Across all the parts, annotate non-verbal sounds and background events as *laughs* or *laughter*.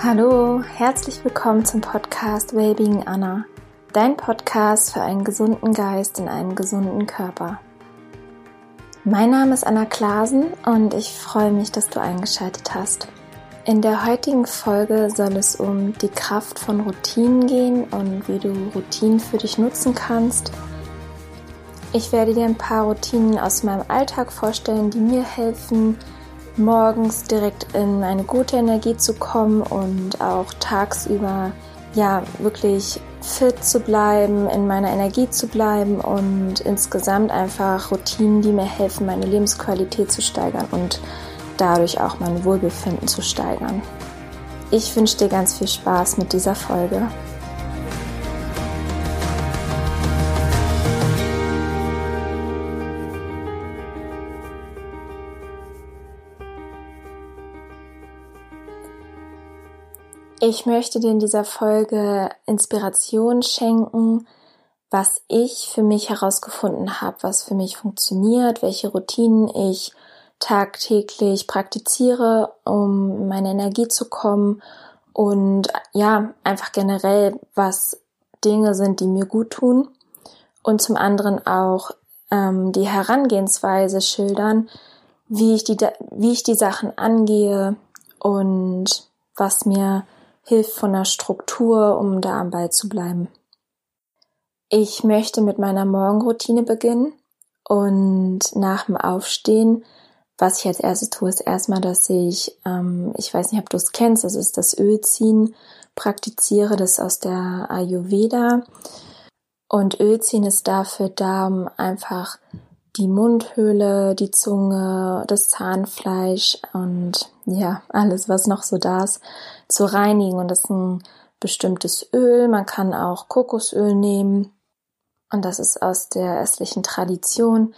Hallo, herzlich willkommen zum Podcast Wellbeing Anna, dein Podcast für einen gesunden Geist in einem gesunden Körper. Mein Name ist Anna Klasen und ich freue mich, dass du eingeschaltet hast. In der heutigen Folge soll es um die Kraft von Routinen gehen und wie du Routinen für dich nutzen kannst. Ich werde dir ein paar Routinen aus meinem Alltag vorstellen, die mir helfen, morgens direkt in eine gute Energie zu kommen und auch tagsüber ja wirklich fit zu bleiben, in meiner Energie zu bleiben und insgesamt einfach Routinen, die mir helfen, meine Lebensqualität zu steigern und dadurch auch mein Wohlbefinden zu steigern. Ich wünsche dir ganz viel Spaß mit dieser Folge. Ich möchte dir in dieser Folge Inspiration schenken, was ich für mich herausgefunden habe, was für mich funktioniert, welche Routinen ich tagtäglich praktiziere, um meine Energie zu kommen und ja, einfach generell, was Dinge sind, die mir gut tun und zum anderen auch ähm, die Herangehensweise schildern, wie ich die, wie ich die Sachen angehe und was mir hilft von der Struktur, um da am Ball zu bleiben. Ich möchte mit meiner Morgenroutine beginnen und nach dem Aufstehen, was ich als erstes tue, ist erstmal, dass ich, ähm, ich weiß nicht, ob du es kennst, das ist das Ölziehen, praktiziere das aus der Ayurveda. Und Ölziehen ist dafür da, um einfach die Mundhöhle, die Zunge, das Zahnfleisch und ja, alles, was noch so da ist, zu reinigen. Und das ist ein bestimmtes Öl. Man kann auch Kokosöl nehmen. Und das ist aus der östlichen Tradition,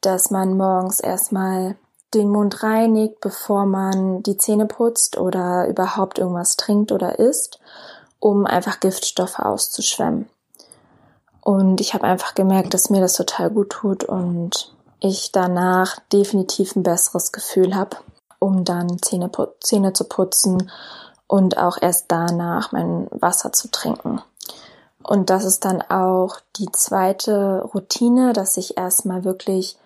dass man morgens erstmal den Mund reinigt, bevor man die Zähne putzt oder überhaupt irgendwas trinkt oder isst, um einfach Giftstoffe auszuschwemmen. Und ich habe einfach gemerkt, dass mir das total gut tut und ich danach definitiv ein besseres Gefühl habe, um dann Zähne, Zähne zu putzen und auch erst danach mein Wasser zu trinken. Und das ist dann auch die zweite Routine, dass ich erstmal wirklich,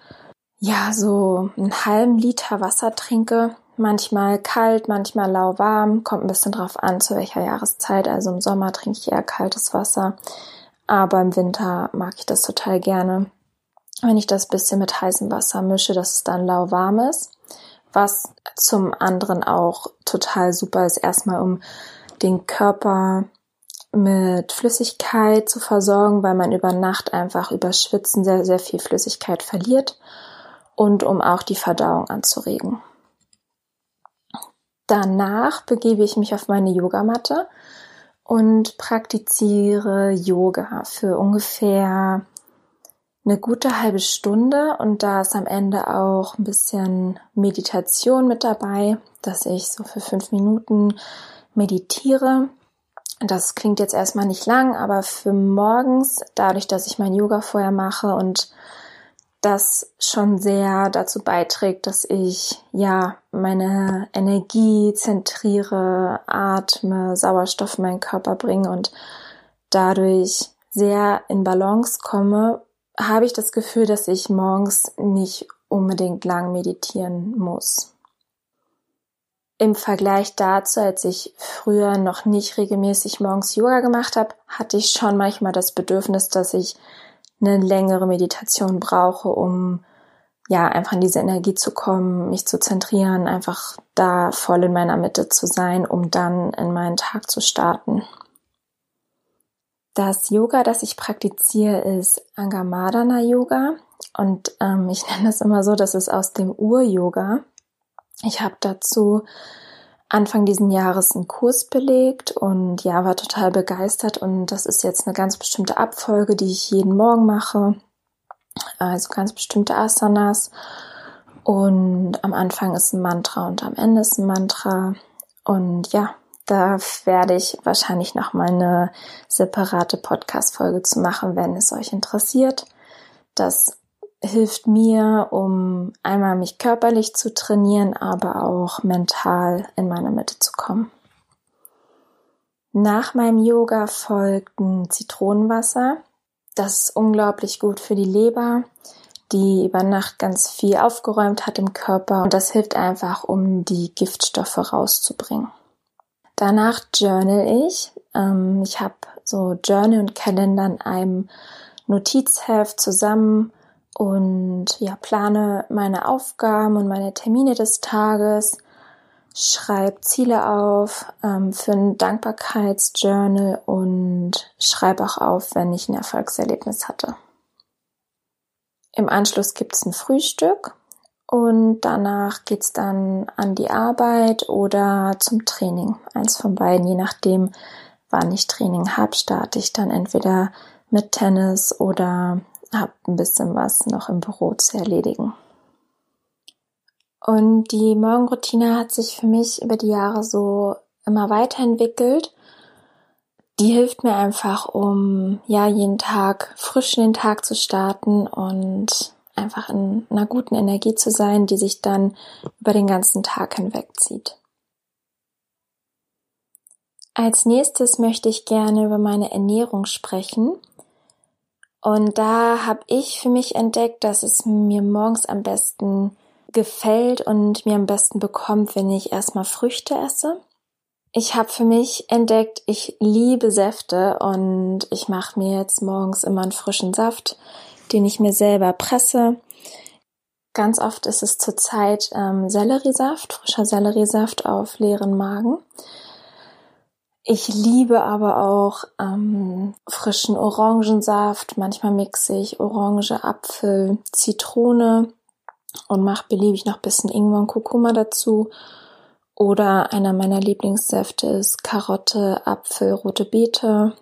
ja, so einen halben Liter Wasser trinke. Manchmal kalt, manchmal lauwarm. Kommt ein bisschen drauf an, zu welcher Jahreszeit. Also im Sommer trinke ich eher kaltes Wasser. Aber im Winter mag ich das total gerne, wenn ich das bisschen mit heißem Wasser mische, dass es dann lauwarm ist. Was zum anderen auch total super ist, erstmal um den Körper mit Flüssigkeit zu versorgen, weil man über Nacht einfach über Schwitzen sehr, sehr viel Flüssigkeit verliert und um auch die Verdauung anzuregen. Danach begebe ich mich auf meine Yogamatte und praktiziere Yoga für ungefähr eine gute halbe Stunde und da ist am Ende auch ein bisschen Meditation mit dabei, dass ich so für fünf Minuten meditiere. Das klingt jetzt erstmal nicht lang, aber für morgens, dadurch, dass ich mein Yoga vorher mache und das schon sehr dazu beiträgt, dass ich ja meine Energie zentriere, atme, Sauerstoff in meinen Körper bringe und dadurch sehr in Balance komme, habe ich das Gefühl, dass ich morgens nicht unbedingt lang meditieren muss. Im Vergleich dazu, als ich früher noch nicht regelmäßig morgens Yoga gemacht habe, hatte ich schon manchmal das Bedürfnis, dass ich eine längere Meditation brauche, um ja einfach in diese Energie zu kommen, mich zu zentrieren, einfach da voll in meiner Mitte zu sein, um dann in meinen Tag zu starten. Das Yoga, das ich praktiziere, ist Angamadana Yoga und ähm, ich *laughs* nenne das immer so, das ist aus dem Ur-Yoga. Ich habe dazu Anfang diesen Jahres einen Kurs belegt und ja, war total begeistert und das ist jetzt eine ganz bestimmte Abfolge, die ich jeden Morgen mache. Also ganz bestimmte Asanas und am Anfang ist ein Mantra und am Ende ist ein Mantra und ja, da werde ich wahrscheinlich noch mal eine separate Podcast-Folge zu machen, wenn es euch interessiert. Das hilft mir, um einmal mich körperlich zu trainieren, aber auch mental in meiner Mitte zu kommen. Nach meinem Yoga folgten Zitronenwasser. Das ist unglaublich gut für die Leber, die über Nacht ganz viel aufgeräumt hat im Körper und das hilft einfach, um die Giftstoffe rauszubringen. Danach journal ich. Ähm, ich habe so Journal und Kalender in einem Notizheft zusammen und ja, plane meine Aufgaben und meine Termine des Tages, schreibe Ziele auf ähm, für ein Dankbarkeitsjournal und schreibe auch auf, wenn ich ein Erfolgserlebnis hatte. Im Anschluss gibt's ein Frühstück und danach geht's dann an die Arbeit oder zum Training. Eins von beiden, je nachdem, wann ich Training habe, starte ich dann entweder mit Tennis oder habe ein bisschen was noch im Büro zu erledigen. Und die Morgenroutine hat sich für mich über die Jahre so immer weiterentwickelt. Die hilft mir einfach, um ja jeden Tag frisch in den Tag zu starten und einfach in einer guten Energie zu sein, die sich dann über den ganzen Tag hinweg zieht. Als nächstes möchte ich gerne über meine Ernährung sprechen. Und da habe ich für mich entdeckt, dass es mir morgens am besten gefällt und mir am besten bekommt, wenn ich erstmal Früchte esse. Ich habe für mich entdeckt, ich liebe Säfte und ich mache mir jetzt morgens immer einen frischen Saft, den ich mir selber presse. Ganz oft ist es zurzeit ähm, Selleriesaft, frischer Selleriesaft auf leeren Magen. Ich liebe aber auch ähm, frischen Orangensaft. Manchmal mixe ich Orange, Apfel, Zitrone und mache beliebig noch bisschen Ingwer und Kurkuma dazu. Oder einer meiner Lieblingssäfte ist Karotte, Apfel, rote Beete.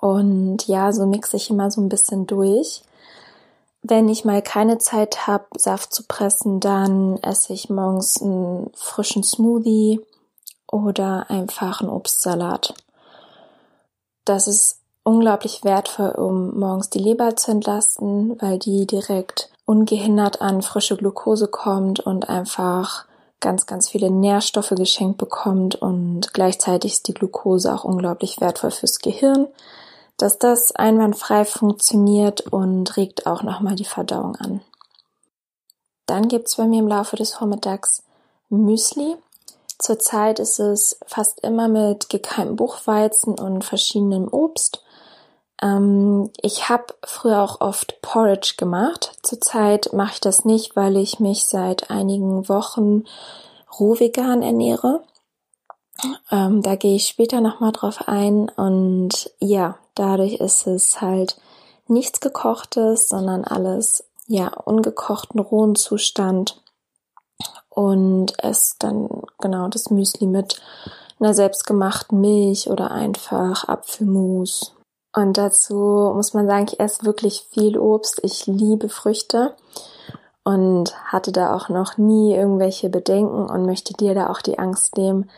Und ja, so mixe ich immer so ein bisschen durch. Wenn ich mal keine Zeit habe, Saft zu pressen, dann esse ich morgens einen frischen Smoothie oder einfach einen Obstsalat. Das ist unglaublich wertvoll, um morgens die Leber zu entlasten, weil die direkt ungehindert an frische Glucose kommt und einfach ganz, ganz viele Nährstoffe geschenkt bekommt und gleichzeitig ist die Glucose auch unglaublich wertvoll fürs Gehirn, dass das einwandfrei funktioniert und regt auch nochmal die Verdauung an. Dann gibt's bei mir im Laufe des Vormittags Müsli. Zurzeit ist es fast immer mit gekeimtem Buchweizen und verschiedenem Obst. Ähm, ich habe früher auch oft Porridge gemacht. Zurzeit mache ich das nicht, weil ich mich seit einigen Wochen rohvegan ernähre. Ähm, da gehe ich später nochmal drauf ein. Und ja, dadurch ist es halt nichts gekochtes, sondern alles ja ungekochten rohen Zustand und es dann genau das Müsli mit einer selbstgemachten Milch oder einfach Apfelmus und dazu muss man sagen, ich esse wirklich viel Obst. Ich liebe Früchte und hatte da auch noch nie irgendwelche Bedenken und möchte dir da auch die Angst nehmen,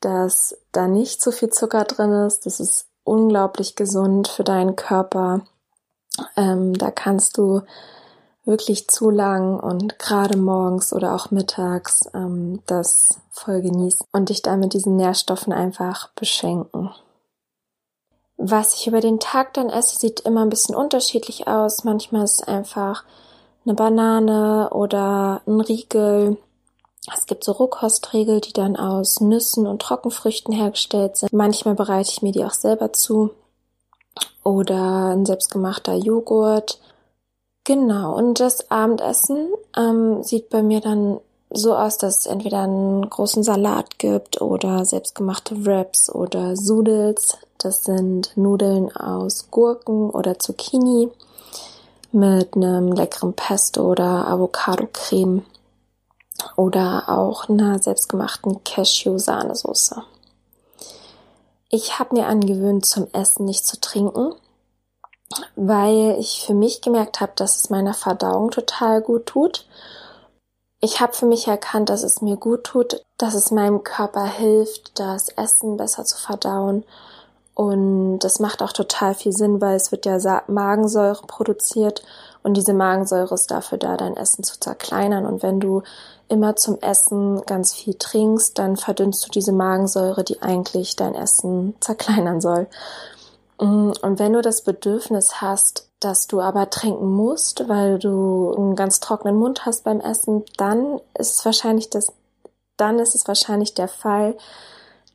dass da nicht so viel Zucker drin ist. Das ist unglaublich gesund für deinen Körper. Ähm, da kannst du wirklich zu lang und gerade morgens oder auch mittags ähm, das voll genießen und dich da mit diesen Nährstoffen einfach beschenken. Was ich über den Tag dann esse, sieht immer ein bisschen unterschiedlich aus. Manchmal ist es einfach eine Banane oder ein Riegel. Es gibt so Rohkostriegel, die dann aus Nüssen und Trockenfrüchten hergestellt sind. Manchmal bereite ich mir die auch selber zu. Oder ein selbstgemachter Joghurt. Genau, und das Abendessen ähm, sieht bei mir dann so aus, dass es entweder einen großen Salat gibt oder selbstgemachte Wraps oder Sudels. Das sind Nudeln aus Gurken oder Zucchini mit einem leckeren Pesto oder Avocado-Creme oder auch einer selbstgemachten Cashew-Sahnesoße. Ich habe mir angewöhnt, zum Essen nicht zu trinken, weil ich für mich gemerkt habe, dass es meiner Verdauung total gut tut ich habe für mich erkannt, dass es mir gut tut, dass es meinem Körper hilft, das Essen besser zu verdauen. Und das macht auch total viel Sinn, weil es wird ja Magensäure produziert Und diese Magensäure ist dafür da, dein Essen zu zerkleinern. Und wenn du immer zum Essen ganz viel trinkst, dann verdünnst du diese Magensäure, die eigentlich dein Essen zerkleinern soll. Mm, und wenn du das Bedürfnis hast, dass du aber trinken musst, weil du einen ganz trockenen Mund hast beim Essen, dann ist es wahrscheinlich das, dann ist es wahrscheinlich der Fall,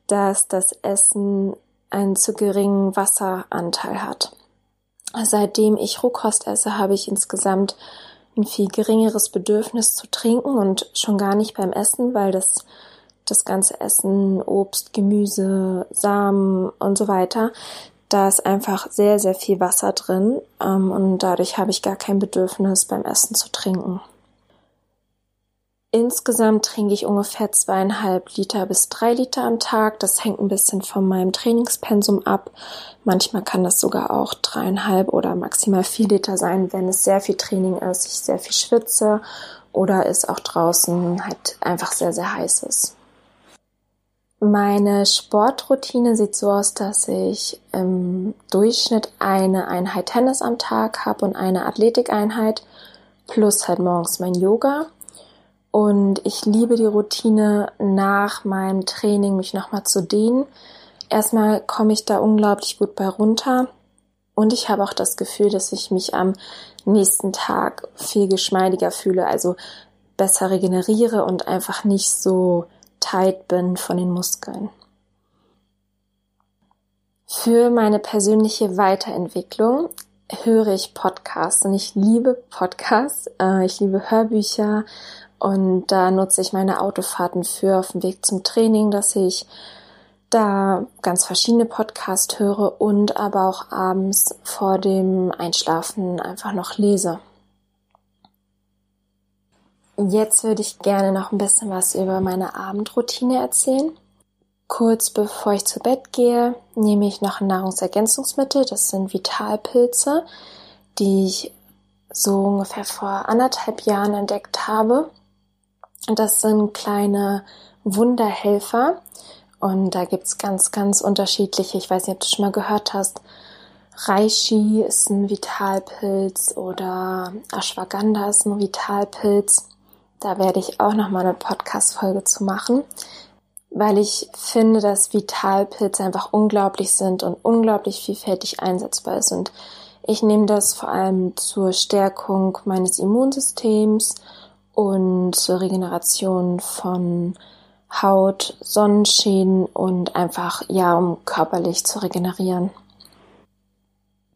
dass das Essen einen zu geringen Wasseranteil hat. Seitdem ich Rohkost esse, habe ich insgesamt ein viel geringeres Bedürfnis zu trinken und schon gar nicht beim Essen, weil das das ganze Essen, Obst, Gemüse, Samen und so weiter, da ist einfach sehr, sehr viel Wasser drin ähm, und dadurch habe ich gar kein Bedürfnis beim Essen zu trinken. Insgesamt trinke ich ungefähr zweieinhalb Liter bis drei Liter am Tag. Das hängt ein bisschen von meinem Trainingspensum ab. Manchmal kann das sogar auch dreieinhalb oder maximal vier Liter sein, wenn es sehr viel Training ist, ich sehr viel schwitze oder es auch draußen halt einfach sehr, sehr heiß ist. Meine Sportroutine sieht so aus, dass ich im Durchschnitt eine Einheit Tennis am Tag habe und eine Athletikeinheit plus halt morgens mein Yoga. Und ich liebe die Routine nach meinem Training, mich nochmal zu dehnen. Erstmal komme ich da unglaublich gut bei runter. Und ich habe auch das Gefühl, dass ich mich am nächsten Tag viel geschmeidiger fühle, also besser regeneriere und einfach nicht so tight bin von den Muskeln. Für meine persönliche Weiterentwicklung höre ich Podcasts und ich liebe Podcasts, äh, ich liebe Hörbücher und da nutze ich meine Autofahrten für auf dem Weg zum Training, dass ich da ganz verschiedene Podcasts höre und aber auch abends vor dem Einschlafen einfach noch lese. Jetzt würde ich gerne noch ein bisschen was über meine Abendroutine erzählen. Kurz bevor ich zu Bett gehe, nehme ich noch ein Nahrungsergänzungsmittel. Das sind Vitalpilze, die ich so ungefähr vor anderthalb Jahren entdeckt habe. Das sind kleine Wunderhelfer. Und da gibt's ganz, ganz unterschiedliche. Ich weiß nicht, ob du schon mal gehört hast. Reishi ist ein Vitalpilz oder Ashwagandha ist ein Vitalpilz. Da werde ich auch noch mal eine Podcast-Folge zu machen, weil ich finde, dass Vitalpilze einfach unglaublich sind und unglaublich vielfältig einsetzbar sind. Ich nehme das vor allem zur Stärkung meines Immunsystems und zur Regeneration von Haut, Sonnenschäden und einfach, ja, um körperlich zu regenerieren.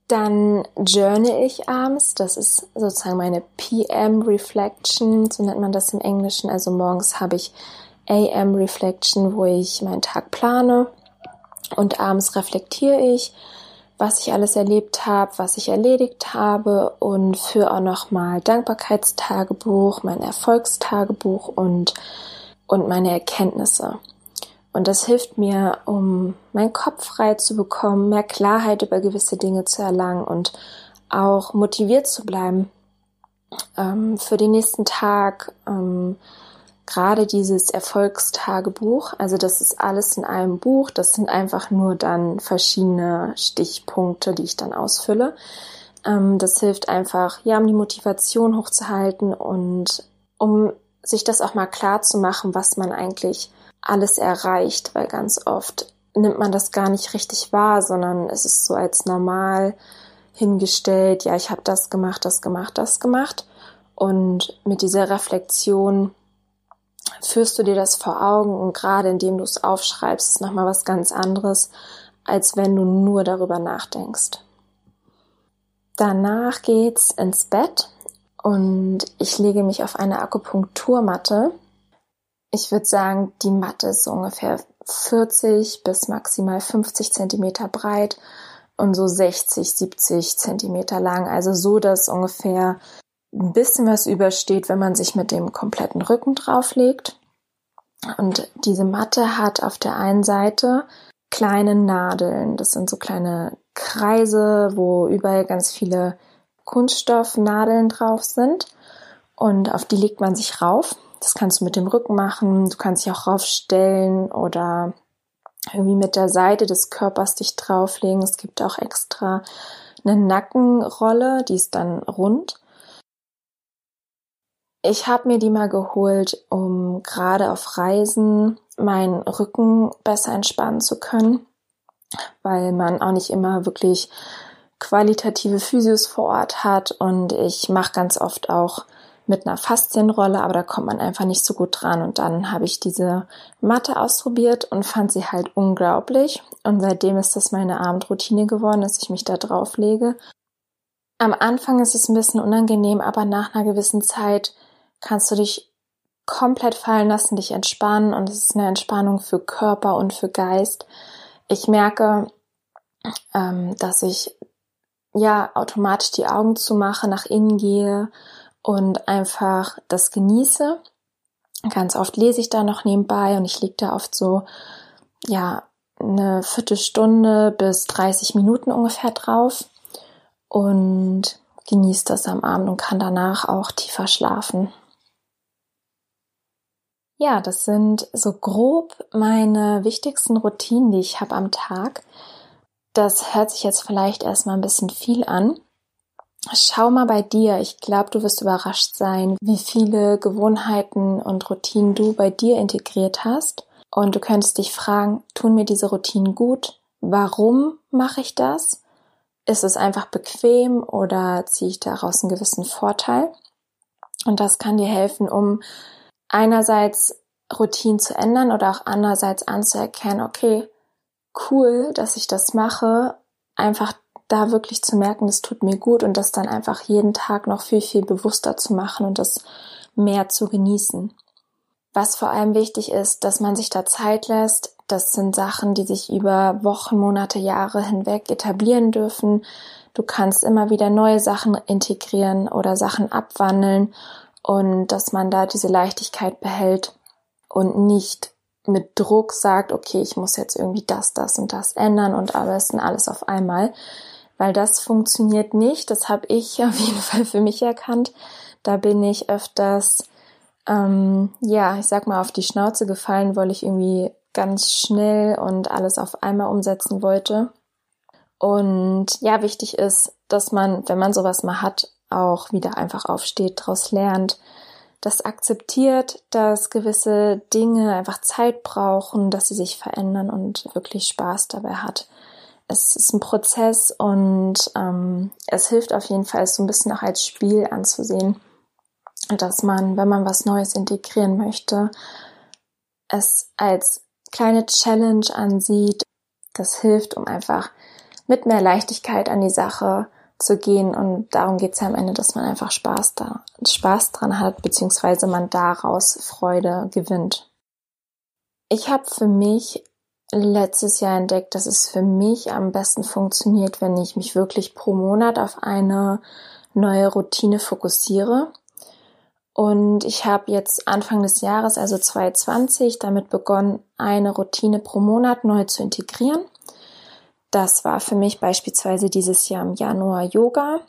Dann journal ich abends. Das ist sozusagen meine PM Reflection, so nennt man das im Englischen. Also morgens habe ich AM Reflection, wo ich meinen Tag plane. Und abends reflektiere ich, was ich alles erlebt habe, was ich erledigt habe und führe auch nochmal Dankbarkeitstagebuch, mein Erfolgstagebuch und, und meine Erkenntnisse. Und das hilft mir, um meinen Kopf frei zu bekommen, mehr Klarheit über gewisse Dinge zu erlangen und auch motiviert zu bleiben ähm, für den nächsten Tag. Ähm, gerade dieses Erfolgstagebuch, also das ist alles in einem Buch, das sind einfach nur dann verschiedene Stichpunkte, die ich dann ausfülle. Ähm, das hilft einfach, ja, um die Motivation hochzuhalten und um sich das auch mal klar zu machen, was man eigentlich alles erreicht, weil ganz oft nimmt man das gar nicht richtig wahr, sondern es ist so als normal hingestellt, ja, ich habe das gemacht, das gemacht, das gemacht. Und mit dieser Reflexion führst du dir das vor Augen und gerade indem du es aufschreibst, ist nochmal was ganz anderes, als wenn du nur darüber nachdenkst. Danach geht's ins Bett und ich lege mich auf eine Akupunkturmatte ich würde sagen, die Matte ist ungefähr 40 bis maximal 50 Zentimeter breit und so 60, 70 Zentimeter lang. Also so, dass ungefähr ein bisschen was übersteht, wenn man sich mit dem kompletten Rücken drauflegt. Und diese Matte hat auf der einen Seite kleine Nadeln. Das sind so kleine Kreise, wo überall ganz viele Kunststoffnadeln drauf sind. Und auf die legt man sich rauf. Das kannst du mit dem Rücken machen. Du kannst dich auch raufstellen oder irgendwie mit der Seite des Körpers dich drauflegen. Es gibt auch extra eine Nackenrolle, die ist dann rund. Ich habe mir die mal geholt, um gerade auf Reisen meinen Rücken besser entspannen zu können, weil man auch nicht immer wirklich qualitative Physios vor Ort hat und ich mache ganz oft auch mit einer Faszienrolle, aber da kommt man einfach nicht so gut dran. Und dann habe ich diese Matte ausprobiert und fand sie halt unglaublich. Und seitdem ist das meine Abendroutine geworden, dass ich mich da drauf lege. Am Anfang ist es ein bisschen unangenehm, aber nach einer gewissen Zeit kannst du dich komplett fallen lassen, dich entspannen und es ist eine Entspannung für Körper und für Geist. Ich merke, ähm, dass ich ja automatisch die Augen zumache, nach innen gehe und einfach das genieße. Ganz oft lese ich da noch nebenbei und ich liege da oft so, ja, eine Viertelstunde bis 30 Minuten ungefähr drauf und genieße das am Abend und kann danach auch tiefer schlafen. Ja, das sind so grob meine wichtigsten Routinen, die ich habe am Tag. Das hört sich jetzt vielleicht erstmal ein bisschen viel an. Schau mal bei dir. Ich glaube, du wirst überrascht sein, wie viele Gewohnheiten und Routinen du bei dir integriert hast. Und du könntest dich fragen, tun mir diese Routinen gut? Warum mache ich das? Ist es einfach bequem oder ziehe ich daraus einen gewissen Vorteil? Und das kann dir helfen, um einerseits Routinen zu ändern oder auch andererseits anzuerkennen, okay, cool, dass ich das mache, einfach da wirklich zu merken, das tut mir gut und das dann einfach jeden Tag noch viel, viel bewusster zu machen und das mehr zu genießen. Was vor allem wichtig ist, dass man sich da Zeit lässt. Das sind Sachen, die sich über Wochen, Monate, Jahre hinweg etablieren dürfen. Du kannst immer wieder neue Sachen integrieren oder Sachen abwandeln und dass man da diese Leichtigkeit behält und nicht mit Druck sagt, okay, ich muss jetzt irgendwie das, das und das ändern und am besten alles auf einmal, weil das funktioniert nicht. Das habe ich *laughs* auf jeden Fall für mich erkannt. Da bin ich öfters, ähm, ja, ich sag mal, auf die Schnauze gefallen, weil ich irgendwie ganz schnell und alles auf einmal umsetzen wollte. Und ja, wichtig ist, dass man, wenn man sowas mal hat, auch wieder einfach aufsteht, daraus lernt, das akzeptiert, dass gewisse Dinge einfach Zeit brauchen, dass sie sich verändern und wirklich Spaß dabei hat. Es ist ein Prozess und ähm, es hilft auf jeden Fall, es so ein bisschen auch als Spiel anzusehen, dass man, wenn man was Neues integrieren möchte, es als kleine Challenge ansieht. Das hilft, um einfach mit mehr Leichtigkeit an die Sache zu gehen. Und darum geht's ja am Ende, dass man einfach Spaß da, Spaß dran hat, beziehungsweise man daraus Freude gewinnt. Ich habe für mich letztes Jahr entdeckt, dass es für mich am besten funktioniert, wenn ich mich wirklich pro Monat auf eine neue Routine fokussiere. Und ich habe jetzt Anfang des Jahres, also 2020, damit begonnen, eine Routine pro Monat neu zu integrieren. Das war für mich beispielsweise dieses Jahr im Januar Yoga.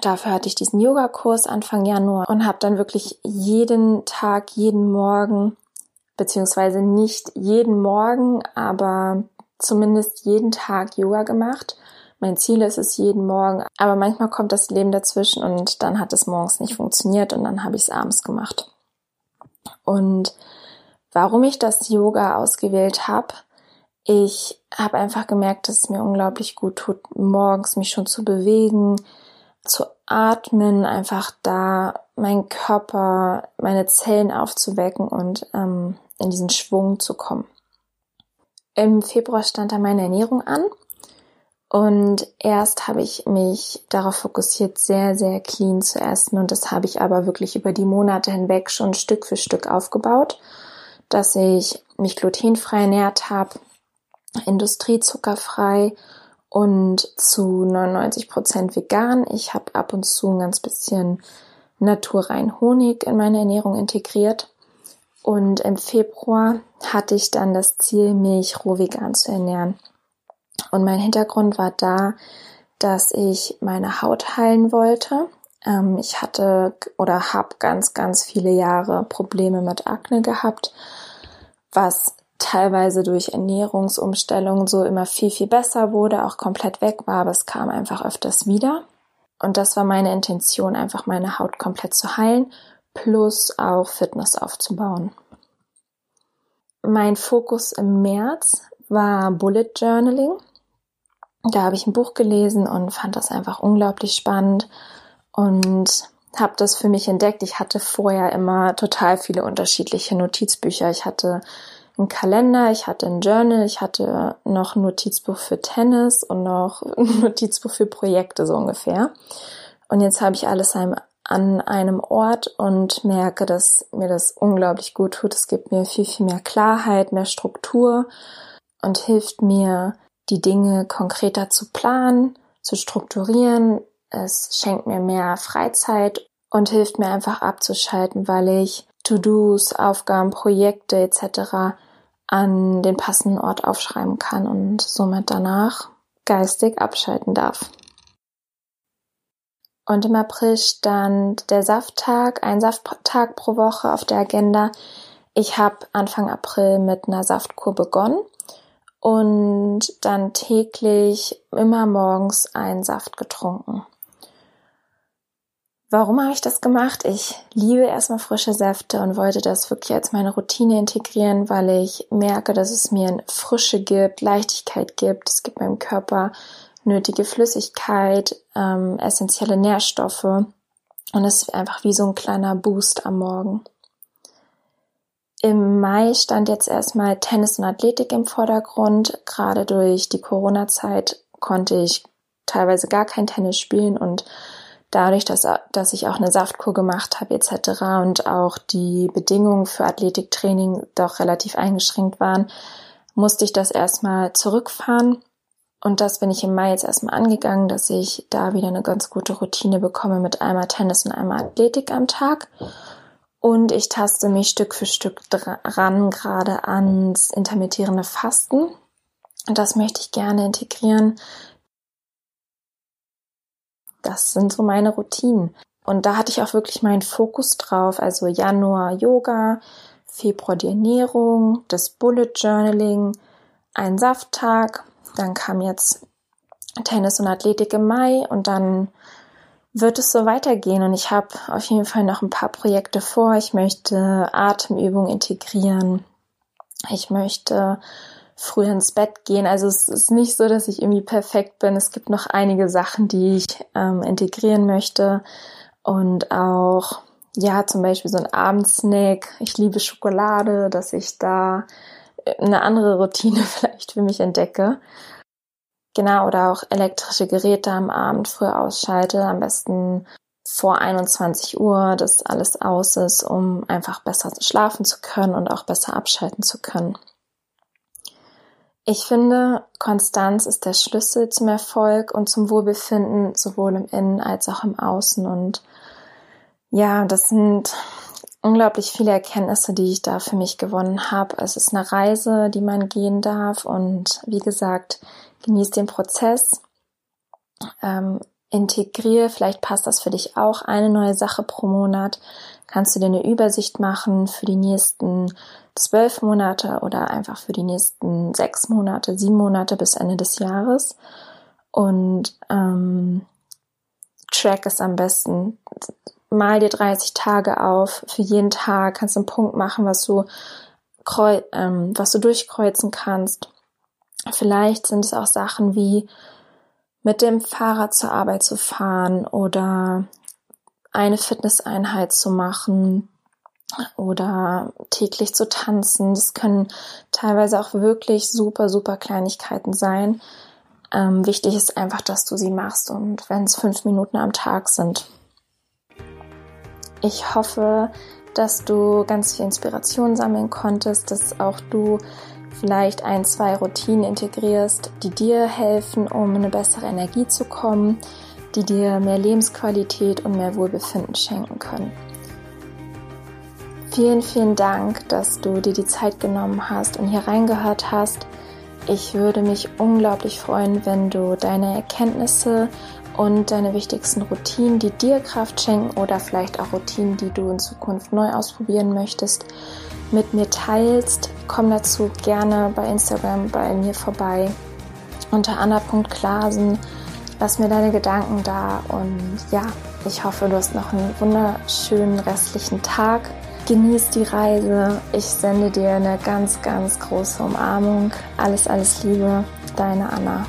Dafür hatte ich diesen Yogakurs Anfang Januar und habe dann wirklich jeden Tag, jeden Morgen, beziehungsweise nicht jeden Morgen, aber zumindest jeden Tag Yoga gemacht. Mein Ziel ist es jeden Morgen, aber manchmal kommt das Leben dazwischen und dann hat es morgens nicht funktioniert und dann habe ich es abends gemacht. Und warum ich das Yoga ausgewählt habe, ich habe einfach gemerkt, dass es mir unglaublich gut tut, morgens mich schon zu bewegen, zu atmen, einfach da meinen Körper, meine Zellen aufzuwecken und ähm, in diesen Schwung zu kommen. Im Februar stand da meine Ernährung an und erst habe ich mich darauf fokussiert, sehr, sehr clean zu essen und das habe ich aber wirklich über die Monate hinweg schon Stück für Stück aufgebaut, dass ich mich glutenfrei ernährt habe, industriezuckerfrei und zu 99 Prozent vegan. Ich habe ab und zu ein ganz bisschen naturrein Honig in meine Ernährung integriert. Und im Februar hatte ich dann das Ziel, mich roh vegan zu ernähren. Und mein Hintergrund war da, dass ich meine Haut heilen wollte. Ähm, ich hatte oder habe ganz, ganz viele Jahre Probleme mit Akne gehabt, was teilweise durch Ernährungsumstellungen so immer viel, viel besser wurde, auch komplett weg war, aber es kam einfach öfters wieder. Und das war meine Intention, einfach meine Haut komplett zu heilen plus auch Fitness aufzubauen. Mein Fokus im März war Bullet Journaling. Da habe ich ein Buch gelesen und fand das einfach unglaublich spannend und habe das für mich entdeckt. Ich hatte vorher immer total viele unterschiedliche Notizbücher. Ich hatte einen Kalender, ich hatte ein Journal, ich hatte noch ein Notizbuch für Tennis und noch *laughs* ein Notizbuch für Projekte so ungefähr. Und jetzt habe ich alles an einem Ort und merke, dass mir das unglaublich gut tut. Es gibt mir viel, viel mehr Klarheit, mehr Struktur und hilft mir, die Dinge konkreter zu planen, zu strukturieren. Es schenkt mir mehr Freizeit und hilft mir einfach abzuschalten, weil ich To-Dos, Aufgaben, Projekte etc. an den passenden Ort aufschreiben kann und somit danach geistig abschalten darf. Und im April stand der Safttag, ein Safttag pro Woche auf der Agenda. Ich habe Anfang April mit einer Saftkur begonnen und dann täglich immer morgens einen Saft getrunken. Warum habe ich das gemacht? Ich liebe erstmal frische Säfte und wollte das wirklich als meine Routine integrieren, weil ich merke, dass es mir Frische gibt, Leichtigkeit gibt. Es gibt meinem Körper nötige Flüssigkeit, ähm, essentielle Nährstoffe und es ist einfach wie so ein kleiner Boost am Morgen. Im Mai stand jetzt erstmal Tennis und Athletik im Vordergrund. Gerade durch die Corona-Zeit konnte ich teilweise gar kein Tennis spielen und dadurch, dass, dass ich auch eine Saftkur gemacht habe etc. und auch die Bedingungen für Athletiktraining doch relativ eingeschränkt waren, musste ich das erstmal zurückfahren und das bin ich im Mai jetzt erstmal angegangen, dass ich da wieder eine ganz gute Routine bekomme mit einmal Tennis und einmal Athletik am Tag. Und ich taste mich Stück für Stück dran, gerade ans intermittierende Fasten. Und das möchte ich gerne integrieren. Das sind so meine Routinen. Und da hatte ich auch wirklich meinen Fokus drauf. Also Januar Yoga, Februar die Ernährung, das Bullet Journaling, ein Safttag, dann kam jetzt Tennis und Athletik im Mai und dann wird es so weitergehen und ich habe auf jeden Fall noch ein paar Projekte vor. Ich möchte Atemübungen integrieren. Ich möchte früh ins Bett gehen. Also es ist nicht so, dass ich irgendwie perfekt bin. Es gibt noch einige Sachen, die ich ähm, integrieren möchte und auch ja zum Beispiel so ein Abendsnack. Ich liebe Schokolade, dass ich da eine andere Routine *laughs* vielleicht für mich entdecke. Genau, oder auch elektrische Geräte am Abend früh ausschalte, am besten vor 21 Uhr, dass alles aus ist, um einfach besser schlafen zu können und auch besser abschalten zu können. Ich finde, Konstanz ist der Schlüssel zum Erfolg und zum Wohlbefinden, sowohl im Innen als auch im Außen. Und ja, das sind unglaublich viele Erkenntnisse, die ich da für mich gewonnen habe. Es ist eine Reise, die man gehen darf und wie gesagt, genieß den Prozess, ähm, integriere, vielleicht passt das für dich auch, eine neue Sache pro Monat. Kannst du dir eine Übersicht machen für die nächsten zwölf Monate oder einfach für die nächsten sechs Monate, sieben Monate bis Ende des Jahres und ähm, track es am besten mal dir 30 Tage auf. Für jeden Tag kannst du einen Punkt machen, was du, kreu ähm, was du durchkreuzen kannst. Vielleicht sind es auch Sachen wie mit dem Fahrrad zur Arbeit zu fahren oder eine Fitnesseinheit zu machen oder täglich zu tanzen. Das können teilweise auch wirklich super, super Kleinigkeiten sein. Ähm, wichtig ist einfach, dass du sie machst und wenn es fünf Minuten am Tag sind. Ich hoffe, dass du ganz viel Inspiration sammeln konntest, dass auch du vielleicht ein, zwei Routinen integrierst, die dir helfen, um eine bessere Energie zu kommen, die dir mehr Lebensqualität und mehr Wohlbefinden schenken können. Vielen, vielen Dank, dass du dir die Zeit genommen hast und hier reingehört hast. Ich würde mich unglaublich freuen, wenn du deine Erkenntnisse und deine wichtigsten Routinen, die dir Kraft schenken oder vielleicht auch Routinen, die du in Zukunft neu ausprobieren möchtest, mit mir teilst. Komm dazu gerne bei Instagram bei mir vorbei unter anna.klasen Lass mir deine Gedanken da und ja, ich hoffe, du hast noch einen wunderschönen restlichen Tag. Genieß die Reise. Ich sende dir eine ganz, ganz große Umarmung. Alles, alles Liebe. Deine Anna.